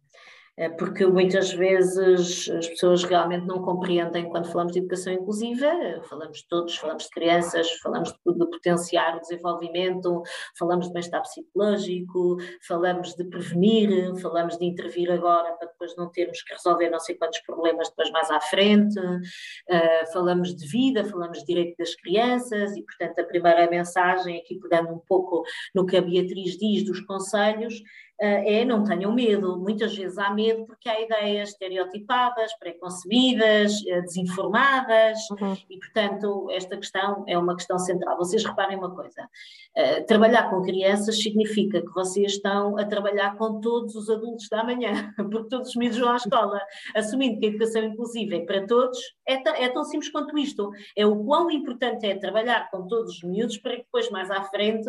é porque muitas vezes as pessoas realmente não compreendem quando falamos de educação inclusiva, falamos de todos, falamos de crianças, falamos de, de potenciar o desenvolvimento, falamos de bem-estar psicológico, falamos de prevenir, falamos de intervir agora para depois não termos que resolver não sei quantos problemas depois mais à frente, uh, falamos de vida, falamos de direito das crianças e, portanto, a primeira mensagem, aqui pegando um pouco no que a Beatriz diz dos conselhos, é não tenham medo. Muitas vezes há medo porque há ideias estereotipadas, preconcebidas, eh, desinformadas, uhum. e portanto esta questão é uma questão central. Vocês reparem uma coisa: eh, trabalhar com crianças significa que vocês estão a trabalhar com todos os adultos da manhã, (laughs) porque todos os miúdos vão à escola, assumindo que a educação inclusiva é para todos, é, é tão simples quanto isto. É o quão importante é trabalhar com todos os miúdos para que depois, mais à frente,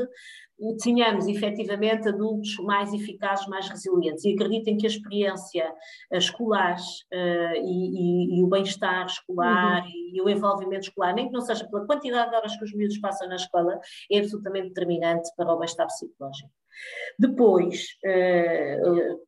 tenhamos efetivamente adultos mais eficazes, mais resilientes. E acreditem que a experiência escolar uh, e, e, e, o bem-estar escolar uhum. e, e, o envolvimento escolar, nem que não seja pela quantidade de horas que os miúdos passam na escola, é absolutamente determinante para o bem-estar psicológico. Depois, uh,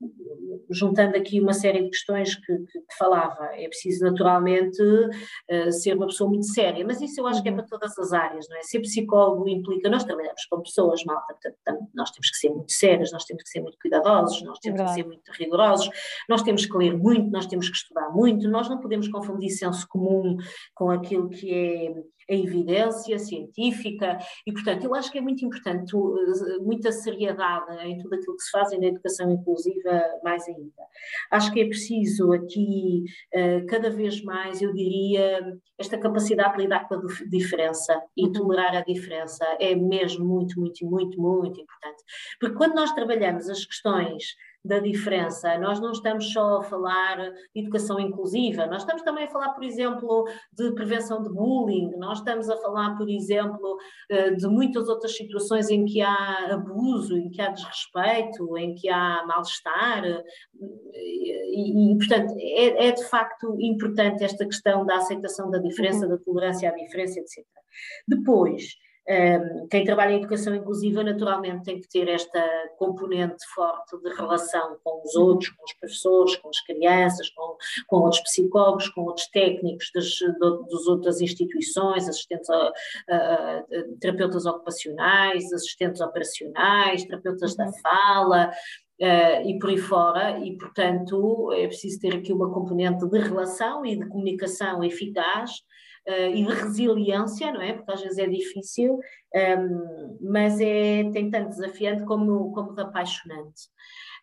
juntando aqui uma série de questões que, que, que falava, é preciso naturalmente uh, ser uma pessoa muito séria, mas isso eu acho que é uhum. para todas as áreas, não é? Ser psicólogo implica, nós trabalhamos com pessoas, malta, portanto, nós temos que ser muito sérios, nós temos que ser muito cuidadosos, nós temos que ser muito rigorosos, nós temos que ler muito, nós temos que estudar muito, nós não podemos confundir senso comum com aquilo que é a evidência científica e, portanto, eu acho que é muito importante eh, muita seriedade em tudo aquilo que se faz na educação inclusiva, mais ainda. Acho que é preciso aqui, eh, cada vez mais, eu diria, esta capacidade de lidar com a diferença e uhum. tolerar a diferença é mesmo muito, muito, muito, muito importante. Porque quando nós trabalhamos as questões da diferença. Nós não estamos só a falar de educação inclusiva, nós estamos também a falar, por exemplo, de prevenção de bullying, nós estamos a falar, por exemplo, eh, de muitas outras situações em que há abuso, em que há desrespeito, em que há mal-estar, e, e, portanto, é, é de facto importante esta questão da aceitação da diferença, da tolerância à diferença, etc. Depois, quem trabalha em educação inclusiva naturalmente tem que ter esta componente forte de relação com os outros, com os professores, com as crianças, com, com outros psicólogos, com outros técnicos das, das outras instituições, assistentes a, a, a, terapeutas ocupacionais, assistentes operacionais, terapeutas da uhum. fala, Uh, e por aí fora, e portanto é preciso ter aqui uma componente de relação e de comunicação eficaz uh, e de resiliência, não é? Porque às vezes é difícil, um, ehm, mas é tem tanto desafiante como, como de apaixonante.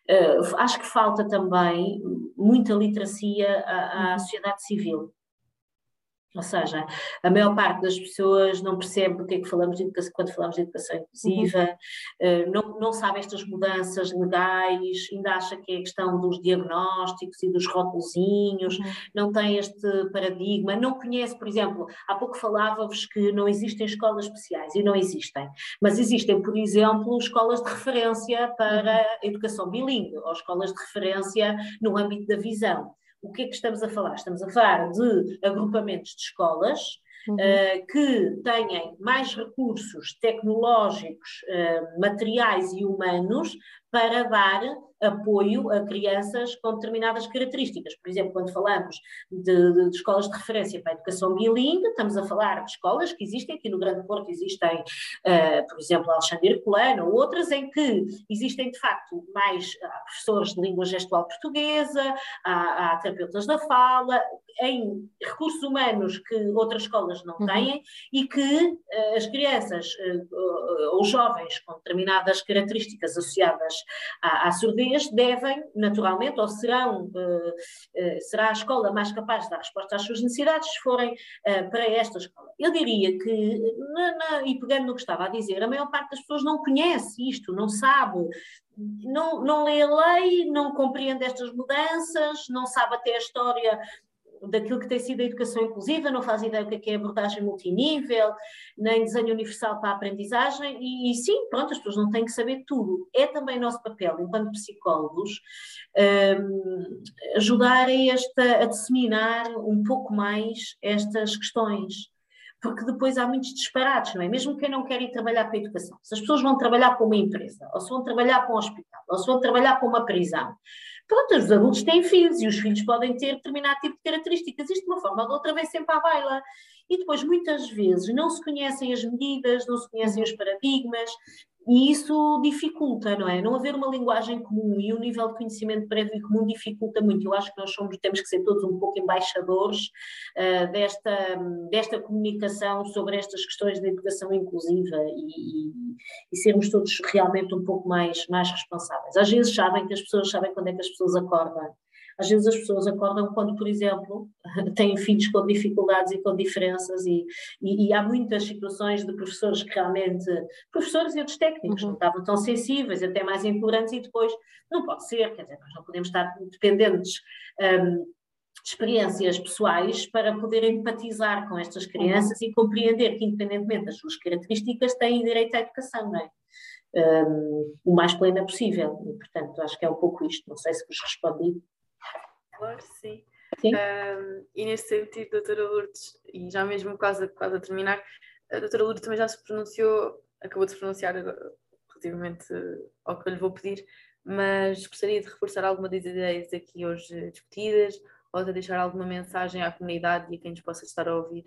Uh, acho que falta também muita literacia à, à uhum. sociedade civil. Ou seja, a maior parte das pessoas não percebe o que é que falamos de educação, quando falamos de educação inclusiva, uhum. não, não sabe estas mudanças legais, ainda acha que é a questão dos diagnósticos e dos rótulozinhos, uhum. não tem este paradigma, não conhece, por exemplo, há pouco falava-vos que não existem escolas especiais, e não existem, mas existem, por exemplo, escolas de referência para uhum. a educação bilíngue, ou escolas de referência no âmbito da visão. O que é que estamos a falar? Estamos a falar de agrupamentos de escolas uhum. uh, que tenham mais recursos tecnológicos, uh, materiais e humanos para dar apoio a crianças com determinadas características. Por exemplo, quando falamos de, de, de, escolas de referência para a educação bilingue, estamos a falar de escolas que existem aqui no Grande Porto, existem, uh, por exemplo, Alexandre Herculano, ou outras em que existem, de facto, mais uh, professores de língua gestual portuguesa, há, há, terapeutas da fala, em recursos humanos que outras escolas não uhum. têm uhum. e que uh, as crianças ou jovens com determinadas características associadas à, à surdez devem, naturalmente, ou serão, uh, uh, será a escola mais capaz de dar resposta às suas necessidades se forem uh, para esta escola. Eu diria que, na, na, e pegando no que estava a dizer, a maior parte das pessoas não conhece isto, não sabe, não, não lê a lei, não compreende estas mudanças, não sabe até a história daquilo que tem sido a educação inclusiva, não faz ideia do que é, é abordagem multinível, nem desenho universal para a aprendizagem, e, e, sim, pronto, as pessoas não têm que saber tudo. É também nosso papel, enquanto psicólogos, um, ajudar a, esta, a disseminar um pouco mais estas questões porque depois há muitos disparates, não é? Mesmo quem não quer ir trabalhar para a educação. Se as pessoas vão trabalhar para uma empresa, ou se vão trabalhar para um hospital, ou se vão trabalhar para uma prisão, Pronto, os adultos têm filhos e os filhos podem ter determinado tipo de características. Isto de uma forma ou de outra vem sempre à baila. E depois, muitas vezes, não se conhecem as medidas, não se conhecem os paradigmas, e isso dificulta, não é? Não haver uma linguagem comum e um nível de conhecimento prévio comum dificulta muito. Eu acho que nós somos, temos que ser todos um pouco embaixadores uh, desta, desta comunicação sobre estas questões da educação inclusiva e, e, e, sermos todos realmente um pouco mais, mais responsáveis. Às vezes sabem que as pessoas sabem quando é que as pessoas acordam às vezes as pessoas acordam quando, por exemplo, (laughs) têm filhos com dificuldades e com diferenças, e, e, e há muitas situações de professores que realmente, professores e outros técnicos, uhum. não estavam tão sensíveis, até mais intolerantes, e depois não pode ser, quer dizer, nós não podemos estar dependentes. Um, experiências pessoais para poder empatizar com estas crianças uhum. e compreender que, independentemente das suas características, têm direito à educação, não é? Um, o mais plena possível. E, portanto, acho que é um pouco isto. Não sei se vos respondi. Claro, sim. sim. Um, e nesse sentido, doutora Lourdes, e já mesmo quase, quase a terminar, a doutora Lourdes também já se pronunciou, acabou de se pronunciar relativamente ao que eu lhe vou pedir, mas gostaria de reforçar alguma das ideias aqui hoje discutidas ou de deixar alguma mensagem à comunidade e a quem nos possa estar a ouvir.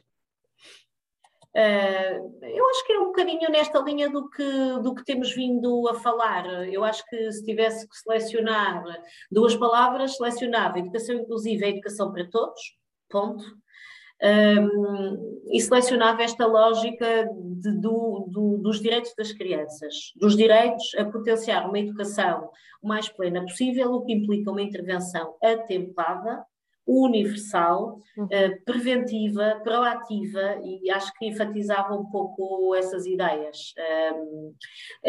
Uh, eu acho que é um bocadinho nesta linha do que, do que temos vindo a falar. Eu acho que se tivesse que selecionar duas palavras, selecionava educação inclusiva e educação para todos, ponto. Um, e selecionava esta lógica de, do, do, dos direitos das crianças, dos direitos a potenciar uma educação o mais plena possível, o que implica uma intervenção atempada, universal, uh, preventiva, proativa, e acho que enfatizava um pouco essas ideias. Um,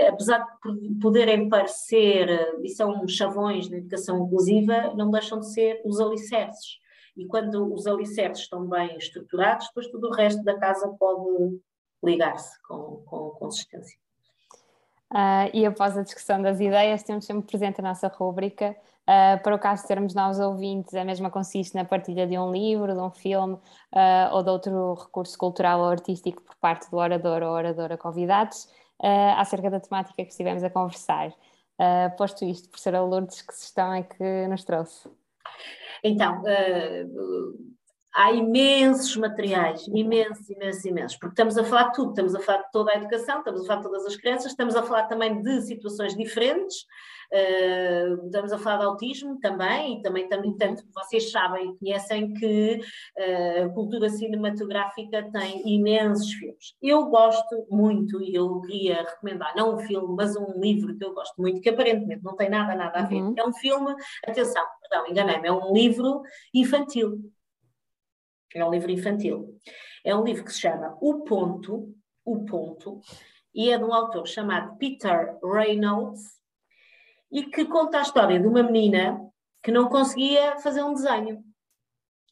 apesar de poderem parecer, e são chavões na educação inclusiva, não deixam de ser os alicerces e quando os alicerces estão bem estruturados, depois todo o resto da casa pode ligar-se com, com consistência. Uh, e após a discussão das ideias, temos sempre presente a nossa rúbrica. Uh, para o caso de termos novos ouvintes, a mesma consiste na partilha de um livro, de um filme uh, ou de outro recurso cultural ou artístico por parte do orador ou oradora convidados acerca da temática que estivemos a conversar. posto isto, professora Lourdes, que sugestão é que nos trouxe? Então, uh, há imensos materiais, imensos, imensos, imensos, porque estamos a falar de tudo, estamos a falar de toda a educação, estamos a falar de todas as crianças, estamos a falar também de situações diferentes, Uh, estamos a falar de autismo também, e também, também tanto vocês sabem e conhecem que uh, a cultura cinematográfica tem imensos filmes. Eu gosto muito, e eu queria recomendar, não um filme, mas um livro que eu gosto muito, que aparentemente não tem nada, nada a ver. Uhum. É um filme, atenção, perdão, enganei-me, é um livro infantil. É um livro infantil. É um livro que se chama O Ponto, O Ponto, e é de um autor chamado Peter Reynolds, e que conta a história de uma menina que não conseguia fazer um desenho.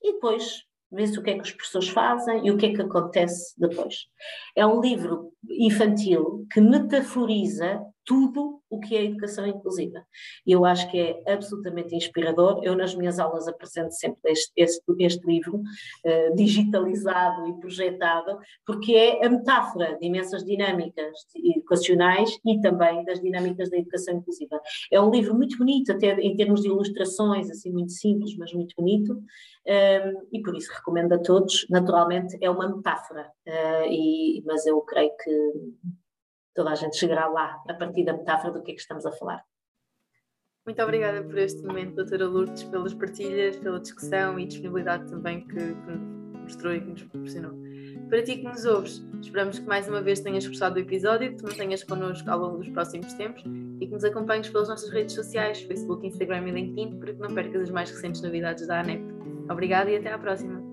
E depois vê-se o que é que os professores fazem e o que é que acontece depois. É um livro infantil que metaforiza tudo o que é educação inclusiva. E eu acho que é absolutamente inspirador. Eu, nas minhas aulas, apresento sempre este, este, este livro, uh, digitalizado e projetado, porque é a metáfora de imensas dinâmicas educacionais e também das dinâmicas da educação inclusiva. É um livro muito bonito, até em termos de ilustrações, assim, muito simples, mas muito bonito, ehm, e por isso recomendo a todos. Naturalmente, é uma metáfora, uh, e, mas eu creio que toda a gente chegará lá a partir da metáfora do que é que estamos a falar. Muito obrigada por este momento, doutora Lourdes, pelas partilhas, pela discussão e disponibilidade também que, que mostrou e que nos proporcionou. Para ti que nos ouves, esperamos que mais uma vez tenhas gostado do episódio, que te mantenhas connosco ao longo dos próximos tempos e que nos acompanhes pelas nossas redes sociais, Facebook, Instagram e LinkedIn, para que não percas as mais recentes novidades da ANEP. Obrigada e até à próxima!